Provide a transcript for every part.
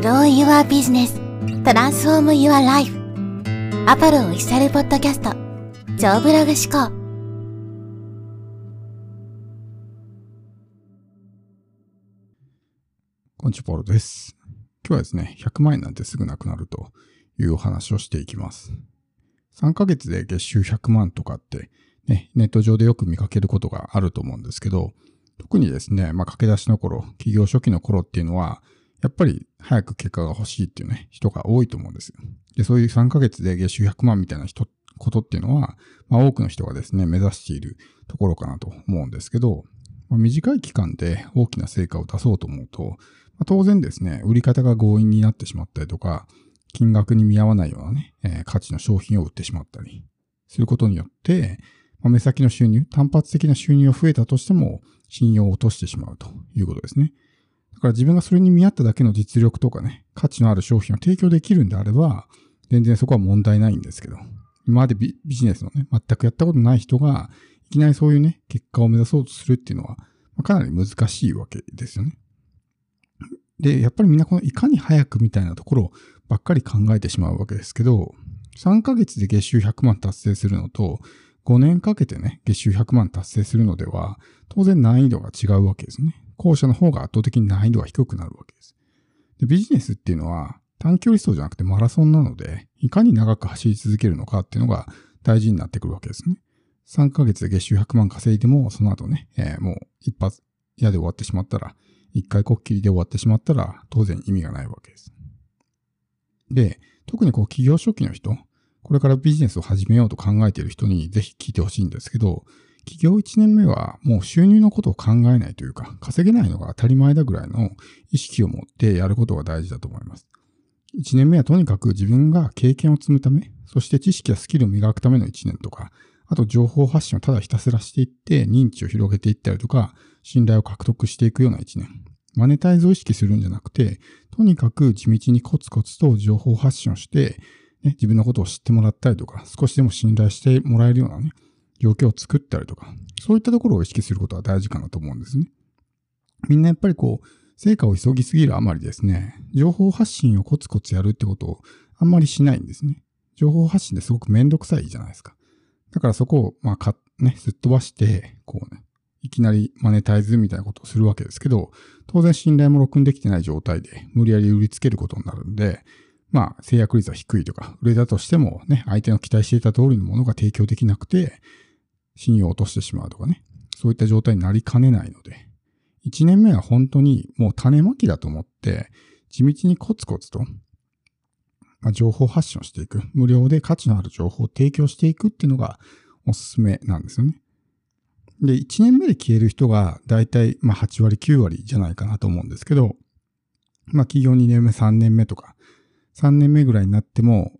Grow Your Business Transform Your Life アパルオフィシャルポッドキャスト超ブログ思考こんにちは、ポールです。今日はですね、100万円なんてすぐなくなるというお話をしていきます。3ヶ月で月収100万とかって、ね、ネット上でよく見かけることがあると思うんですけど、特にですね、まあ、駆け出しの頃、企業初期の頃っていうのは、やっぱり早く結果が欲しいっていうね、人が多いと思うんですよ。で、そういう3ヶ月で月収100万みたいな人、ことっていうのは、まあ、多くの人がですね、目指しているところかなと思うんですけど、まあ、短い期間で大きな成果を出そうと思うと、まあ、当然ですね、売り方が強引になってしまったりとか、金額に見合わないようなね、えー価値の商品を売ってしまったりすることによって、まあ、目先の収入、単発的な収入が増えたとしても、信用を落としてしまうということですね。だから自分がそれに見合っただけの実力とかね、価値のある商品を提供できるんであれば、全然そこは問題ないんですけど、今までビジネスのね、全くやったことない人が、いきなりそういうね、結果を目指そうとするっていうのは、まあかなり難しいわけですよね。で、やっぱりみんなこのいかに早くみたいなところばっかり考えてしまうわけですけど、3ヶ月で月収100万達成するのと、5年かけてね、月収100万達成するのでは、当然難易度が違うわけですね。後者の方が圧倒的に難易度が低くなるわけです。でビジネスっていうのは短距離走じゃなくてマラソンなので、いかに長く走り続けるのかっていうのが大事になってくるわけですね。3ヶ月で月収100万稼いでも、その後ね、えーもう一発嫌で終わってしまったら、一回こっきりで終わってしまったら、当然意味がないわけです。で、特にこう企業初期の人、これからビジネスを始めようと考えている人にぜひ聞いてほしいんですけど、企業1年目はもう収入のことを考えないというか、稼げないのが当たり前だぐらいの意識を持ってやることが大事だと思います。1年目はとにかく自分が経験を積むため、そして知識やスキルを磨くための1年とか、あと情報発信をただひたすらしていって認知を広げていったりとか、信頼を獲得していくような1年。マネタイズを意識するんじゃなくて、とにかく地道にコツコツと情報発信をして、ね、自分のことを知ってもらったりとか、少しでも信頼してもらえるようなね、状況を作ったりとか、そういったところを意識することは大事かなと思うんですね。みんなやっぱりこう、成果を急ぎすぎるあまりですね、情報発信をコツコツやるってことをあんまりしないんですね。情報発信ですごくめんどくさいじゃないですか。だからそこを、まあ、か、ね、すっ飛ばして、こうね、いきなりマネタイズみたいなことをするわけですけど、当然信頼も録音できてない状態で無理やり売りつけることになるんで、まあ、制約率は低いとか、売れたとしてもね、相手の期待していた通りのものが提供できなくて、信用を落としてしまうとかね、そういった状態になりかねないので、1年目は本当にもう種まきだと思って、地道にコツコツと、まあ、情報発信をしていく。無料で価値のある情報を提供していくっていうのがおすすめなんですよね。で、1年目で消える人がだいたいまあ8割9割じゃないかなと思うんですけど、まあ企業2年目3年目とか、3年目ぐらいになっても、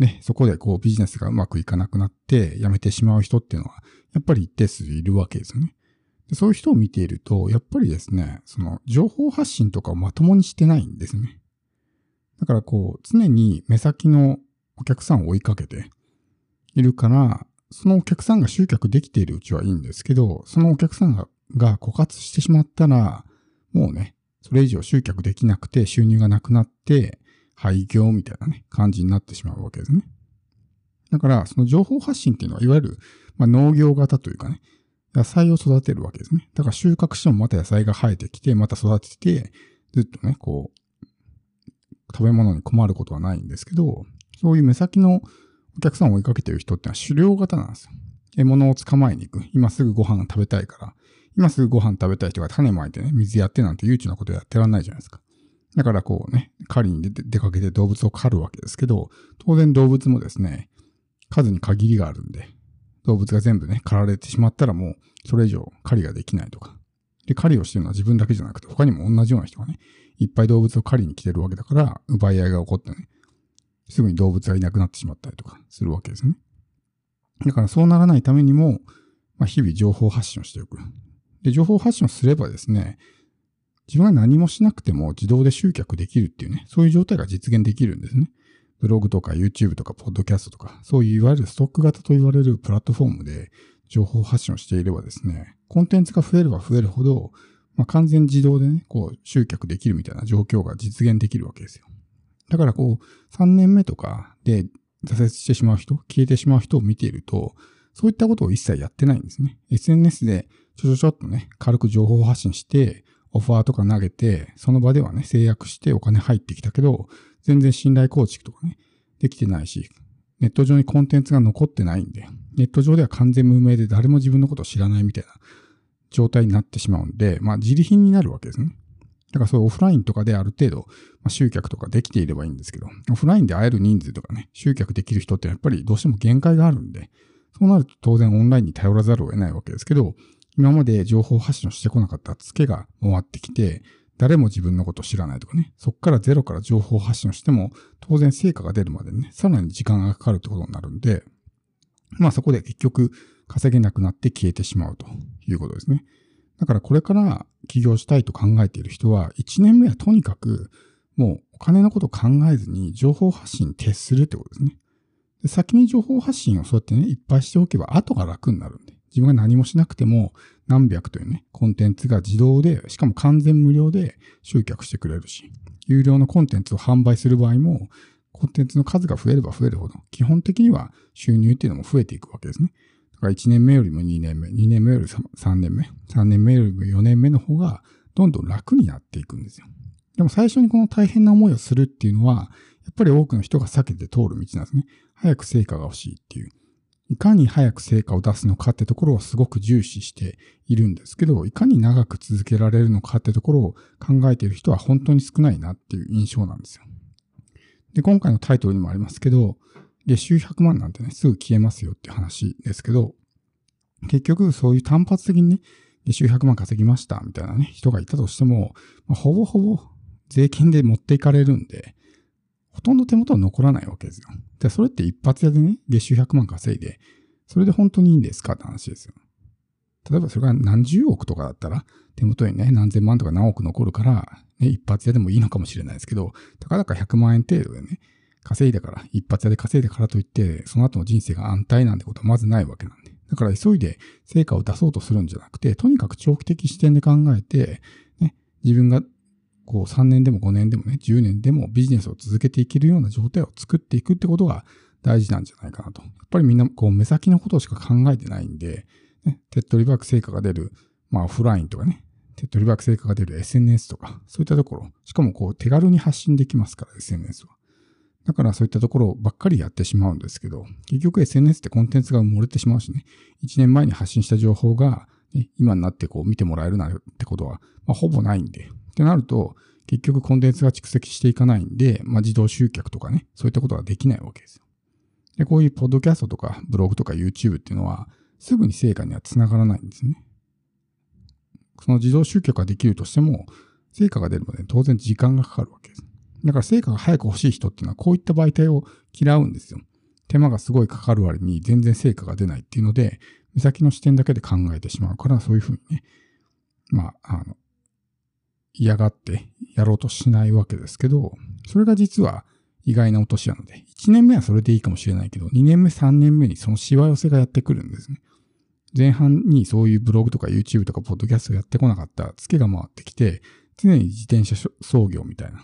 ね、そこでこうビジネスがうまくいかなくなって辞めてしまう人っていうのは、やっぱり一定数いるわけですよね。でそういう人を見ていると、やっぱりですね、その情報発信とかをまともにしてないんですね。だからこう、常に目先のお客さんを追いかけているから、そのお客さんが集客できているうちはいいんですけど、そのお客さんがが枯渇してしまったら、もうね、それ以上集客できなくて収入がなくなって、廃業みたいなね、感じになってしまうわけですね。だから、その情報発信っていうのは、いわゆる、まあ、農業型というかね、野菜を育てるわけですね。だから収穫してもまた野菜が生えてきて、また育てて、ずっとね、こう、食べ物に困ることはないんですけど、そういう目先のお客さんを追いかけてる人ってのは狩猟型なんですよ。獲物を捕まえに行く。今すぐご飯食べたいから。今すぐご飯食べたい人が種まいてね、水やってなんて悠長なことやってらんないじゃないですか。だからこうね、狩りに出かけて動物を狩るわけですけど、当然動物もですね、数に限りがあるんで、動物が全部ね、狩られてしまったらもう、それ以上狩りができないとか。で、狩りをしてるのは自分だけじゃなくて、他にも同じような人がね、いっぱい動物を狩りに来てるわけだから、奪い合いが起こってね、すぐに動物がいなくなってしまったりとかするわけですね。だからそうならないためにも、まあ、日々情報発信をしておく。で、情報発信をすればですね、自分が何もしなくても自動で集客できるっていうね、そういう状態が実現できるんですね。ブログとか YouTube とか Podcast とか、そういういわゆるストック型と言われるプラットフォームで情報発信をしていればですね、コンテンツが増えれば増えるほど、まあ、完全自動でね、こう集客できるみたいな状況が実現できるわけですよ。だからこう、3年目とかで挫折してしまう人、消えてしまう人を見ていると、そういったことを一切やってないんですね。SNS でちょちょちょっとね、軽く情報発信して、オファーとか投げて、その場ではね、制約してお金入ってきたけど、全然信頼構築とかね、できてないし、ネット上にコンテンツが残ってないんで、ネット上では完全無名で誰も自分のことを知らないみたいな状態になってしまうんで、まあ自利品になるわけですね。だからそういうオフラインとかである程度、まあ、集客とかできていればいいんですけど、オフラインで会える人数とかね、集客できる人ってやっぱりどうしても限界があるんで、そうなると当然オンラインに頼らざるを得ないわけですけど、今まで情報発信をしてこなかったツケが回ってきて、誰も自分のことを知らないとかね、そこからゼロから情報発信をしても、当然成果が出るまでね、さらに時間がかかるってことになるんで、まあそこで結局稼げなくなって消えてしまうということですね。だからこれから起業したいと考えている人は、1年目はとにかくもうお金のことを考えずに情報発信に徹するってことですね。で先に情報発信をそうやってね、いっぱいしておけば後が楽になるんで。自分が何もしなくても何百というね、コンテンツが自動で、しかも完全無料で集客してくれるし、有料のコンテンツを販売する場合も、コンテンツの数が増えれば増えるほど、基本的には収入っていうのも増えていくわけですね。だから1年目よりも2年目、2年目より3年目、3年目よりも4年目の方がどんどん楽になっていくんですよ。でも最初にこの大変な思いをするっていうのは、やっぱり多くの人が避けて通る道なんですね。早く成果が欲しいっていう。いかに早く成果を出すのかってところをすごく重視しているんですけど、いかに長く続けられるのかってところを考えている人は本当に少ないなっていう印象なんですよ。で、今回のタイトルにもありますけど、月収100万なんてね、すぐ消えますよって話ですけど、結局そういう単発的にね、月収100万稼ぎましたみたいなね、人がいたとしても、まあ、ほぼほぼ税金で持っていかれるんで、ほとんど手元は残らないわけですよ。で、それって一発屋でね、月収100万稼いで、それで本当にいいんですかって話ですよ。例えばそれが何十億とかだったら、手元にね、何千万とか何億残るから、ね、一発屋でもいいのかもしれないですけど、たかだか100万円程度でね、稼いだから、一発屋で稼いだからといって、その後の人生が安泰なんてことはまずないわけなんで。だから急いで成果を出そうとするんじゃなくて、とにかく長期的視点で考えて、ね、自分がこう3年でも5年でもね、10年でもビジネスを続けていけるような状態を作っていくってことが大事なんじゃないかなと。やっぱりみんなこう目先のことしか考えてないんで、ね、手っ取り早く成果が出る、まあオフラインとかね、手っ取り早く成果が出る SNS とか、そういったところ、しかもこう手軽に発信できますから、SNS は。だからそういったところばっかりやってしまうんですけど、結局 SNS ってコンテンツが埋もれてしまうしね、1年前に発信した情報が、ね、今になってこう見てもらえるなんてことは、まあ、ほぼないんで、ってなると、結局コンテンツが蓄積していかないんで、まあ、自動集客とかね、そういったことができないわけですよ。で、こういうポッドキャストとかブログとか YouTube っていうのは、すぐに成果には繋がらないんですね。その自動集客ができるとしても、成果が出るまで当然時間がかかるわけです。だから成果が早く欲しい人っていうのはこういった媒体を嫌うんですよ。手間がすごいかかる割に全然成果が出ないっていうので、目先の視点だけで考えてしまうから、そういうふうにね、まあ、あの、嫌がってやろうとしないわけですけど、それが実は意外な落とし穴で、1年目はそれでいいかもしれないけど、2年目、3年目にそのしわ寄せがやってくるんですね。前半にそういうブログとか YouTube とかポッドキャストやってこなかったツケが回ってきて、常に自転車操業みたいな、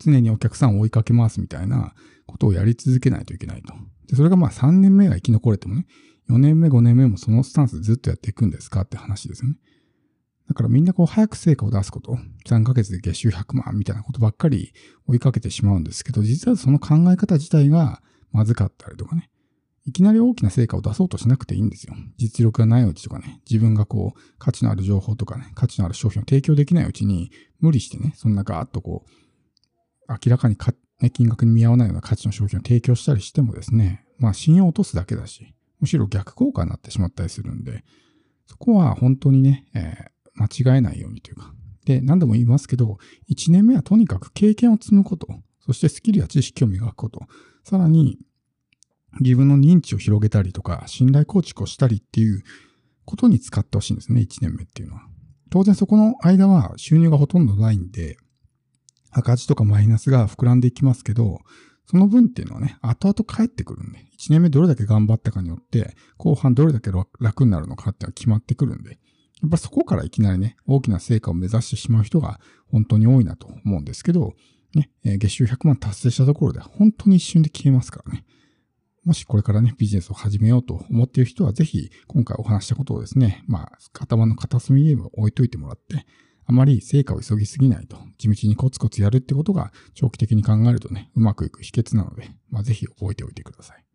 常にお客さんを追いかけ回すみたいなことをやり続けないといけないと。でそれがまあ3年目が生き残れてもね、4年目、5年目もそのスタンスずっとやっていくんですかって話ですよね。だからみんなこう早く成果を出すこと、3ヶ月で月収100万みたいなことばっかり追いかけてしまうんですけど、実はその考え方自体がまずかったりとかね、いきなり大きな成果を出そうとしなくていいんですよ。実力がないうちとかね、自分がこう価値のある情報とかね、価値のある商品を提供できないうちに無理してね、そんなガーッとこう、明らかにか、ね、金額に見合わないような価値の商品を提供したりしてもですね、まあ信用を落とすだけだし、むしろ逆効果になってしまったりするんで、そこは本当にね、えー間違えないようにというか。で、何度も言いますけど、1年目はとにかく経験を積むこと、そしてスキルや知識を磨くこと、さらに自分の認知を広げたりとか、信頼構築をしたりっていうことに使ってほしいんですね、1年目っていうのは。当然そこの間は収入がほとんどないんで、赤字とかマイナスが膨らんでいきますけど、その分っていうのはね、後々返ってくるんで、1年目どれだけ頑張ったかによって、後半どれだけ楽になるのかっていうのは決まってくるんで、やっぱそこからいきなりね、大きな成果を目指してしまう人が本当に多いなと思うんですけど、ね、月収100万達成したところで本当に一瞬で消えますからね。もしこれからね、ビジネスを始めようと思っている人は、ぜひ今回お話したことをですね、まあ、頭の片隅に置いといてもらって、あまり成果を急ぎすぎないと、地道にコツコツやるってことが長期的に考えるとね、うまくいく秘訣なので、まあ、ぜひ覚えておいてください。